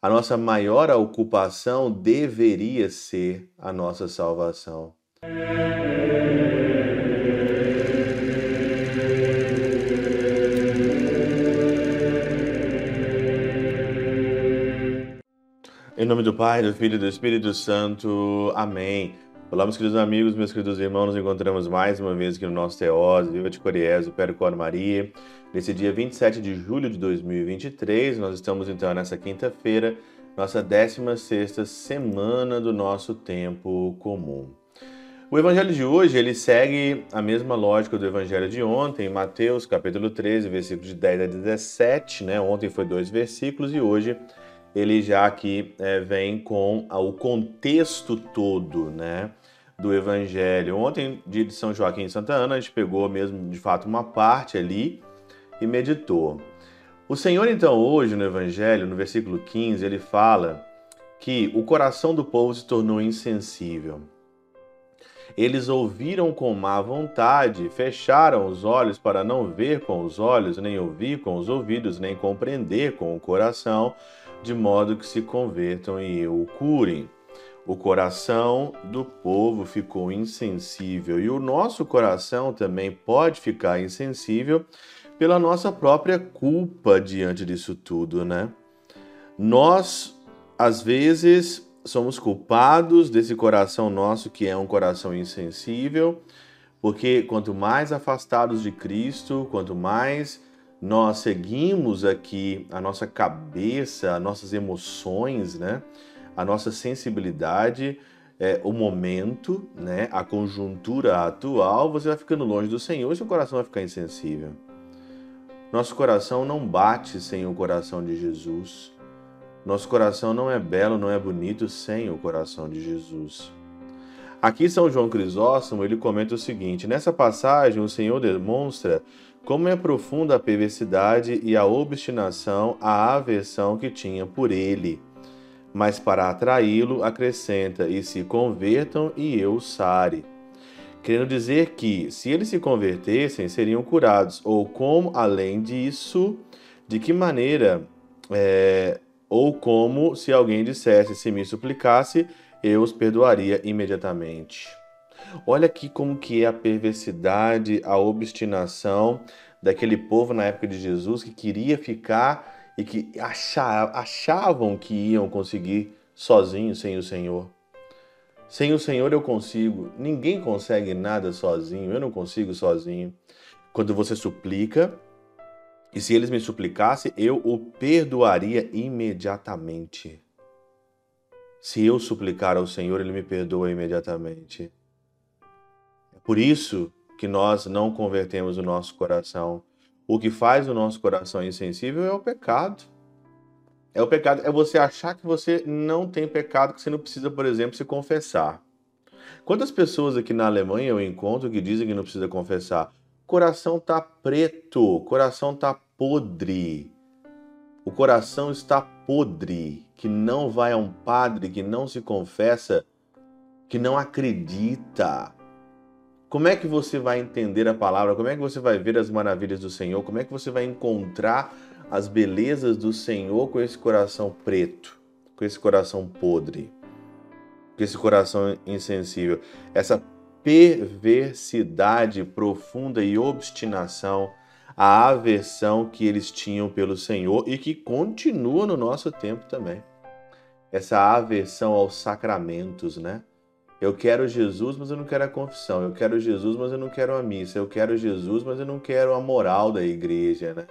a nossa maior ocupação deveria ser a nossa salvação. Em nome do Pai, do Filho e do Espírito Santo. Amém. Olá, meus queridos amigos, meus queridos irmãos, nos encontramos mais uma vez aqui no nosso Teós, Viva de Coriésio, Percor Maria. Nesse dia 27 de julho de 2023, nós estamos então nessa quinta-feira, nossa 16ª semana do nosso tempo comum. O evangelho de hoje, ele segue a mesma lógica do evangelho de ontem, Mateus capítulo 13, versículos de 10 a 17, né? Ontem foi dois versículos e hoje ele já aqui é, vem com o contexto todo, né? do Evangelho. Ontem, dia de São Joaquim e Santa Ana, a gente pegou mesmo de fato uma parte ali e meditou. O Senhor, então, hoje no Evangelho, no versículo 15, ele fala que o coração do povo se tornou insensível. Eles ouviram com má vontade, fecharam os olhos para não ver com os olhos, nem ouvir com os ouvidos, nem compreender com o coração, de modo que se convertam e o curem. O coração do povo ficou insensível e o nosso coração também pode ficar insensível pela nossa própria culpa diante disso tudo, né? Nós, às vezes, somos culpados desse coração nosso que é um coração insensível, porque quanto mais afastados de Cristo, quanto mais nós seguimos aqui a nossa cabeça, as nossas emoções, né? a nossa sensibilidade, é, o momento, né, a conjuntura atual, você vai ficando longe do Senhor e seu coração vai ficar insensível. Nosso coração não bate sem o coração de Jesus. Nosso coração não é belo, não é bonito sem o coração de Jesus. Aqui São João Crisóstomo, ele comenta o seguinte: nessa passagem o Senhor demonstra como é profunda a perversidade e a obstinação, a aversão que tinha por ele mas para atraí-lo acrescenta: e se convertam e eu sare. Querendo dizer que, se eles se convertessem, seriam curados, ou como, além disso, de que maneira, é, ou como se alguém dissesse: se me suplicasse, eu os perdoaria imediatamente. Olha aqui como que é a perversidade, a obstinação daquele povo na época de Jesus que queria ficar e que achavam que iam conseguir sozinhos sem o Senhor. Sem o Senhor eu consigo. Ninguém consegue nada sozinho. Eu não consigo sozinho. Quando você suplica, e se eles me suplicassem, eu o perdoaria imediatamente. Se eu suplicar ao Senhor, ele me perdoa imediatamente. É por isso que nós não convertemos o nosso coração o que faz o nosso coração insensível é o pecado. É o pecado, é você achar que você não tem pecado, que você não precisa, por exemplo, se confessar. Quantas pessoas aqui na Alemanha eu encontro que dizem que não precisa confessar? Coração tá preto, coração tá podre. O coração está podre, que não vai a um padre, que não se confessa, que não acredita, como é que você vai entender a palavra? Como é que você vai ver as maravilhas do Senhor? Como é que você vai encontrar as belezas do Senhor com esse coração preto, com esse coração podre, com esse coração insensível? Essa perversidade profunda e obstinação, a aversão que eles tinham pelo Senhor e que continua no nosso tempo também. Essa aversão aos sacramentos, né? Eu quero Jesus, mas eu não quero a confissão. Eu quero Jesus, mas eu não quero a missa. Eu quero Jesus, mas eu não quero a moral da igreja, né?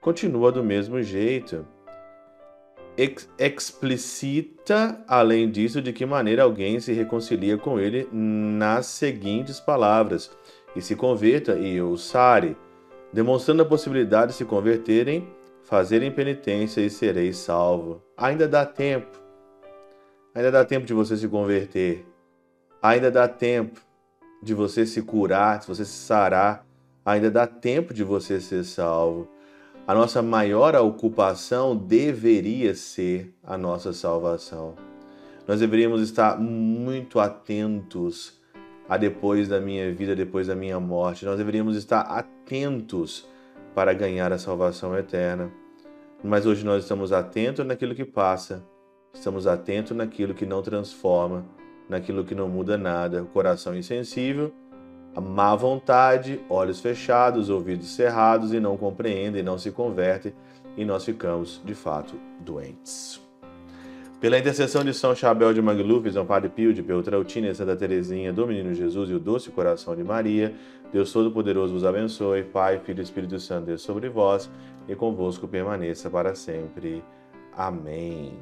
Continua do mesmo jeito. Ex explicita, além disso, de que maneira alguém se reconcilia com ele nas seguintes palavras: e se converta e o sare, demonstrando a possibilidade de se converterem, fazerem penitência e sereis salvo. Ainda dá tempo. Ainda dá tempo de você se converter. Ainda dá tempo de você se curar, de você se sarar, ainda dá tempo de você ser salvo. A nossa maior ocupação deveria ser a nossa salvação. Nós deveríamos estar muito atentos a depois da minha vida, depois da minha morte. Nós deveríamos estar atentos para ganhar a salvação eterna. mas hoje nós estamos atentos naquilo que passa, estamos atentos naquilo que não transforma, naquilo que não muda nada, coração insensível, a má vontade, olhos fechados, ouvidos cerrados e não compreendem, não se convertem e nós ficamos de fato doentes. Pela intercessão de São Chabel de Magluf, São Padre Pio de Peltrautina, Santa Teresinha, do Menino Jesus e o Doce Coração de Maria, Deus Todo-Poderoso vos abençoe, Pai, Filho e Espírito Santo, Deus sobre vós e convosco permaneça para sempre. Amém.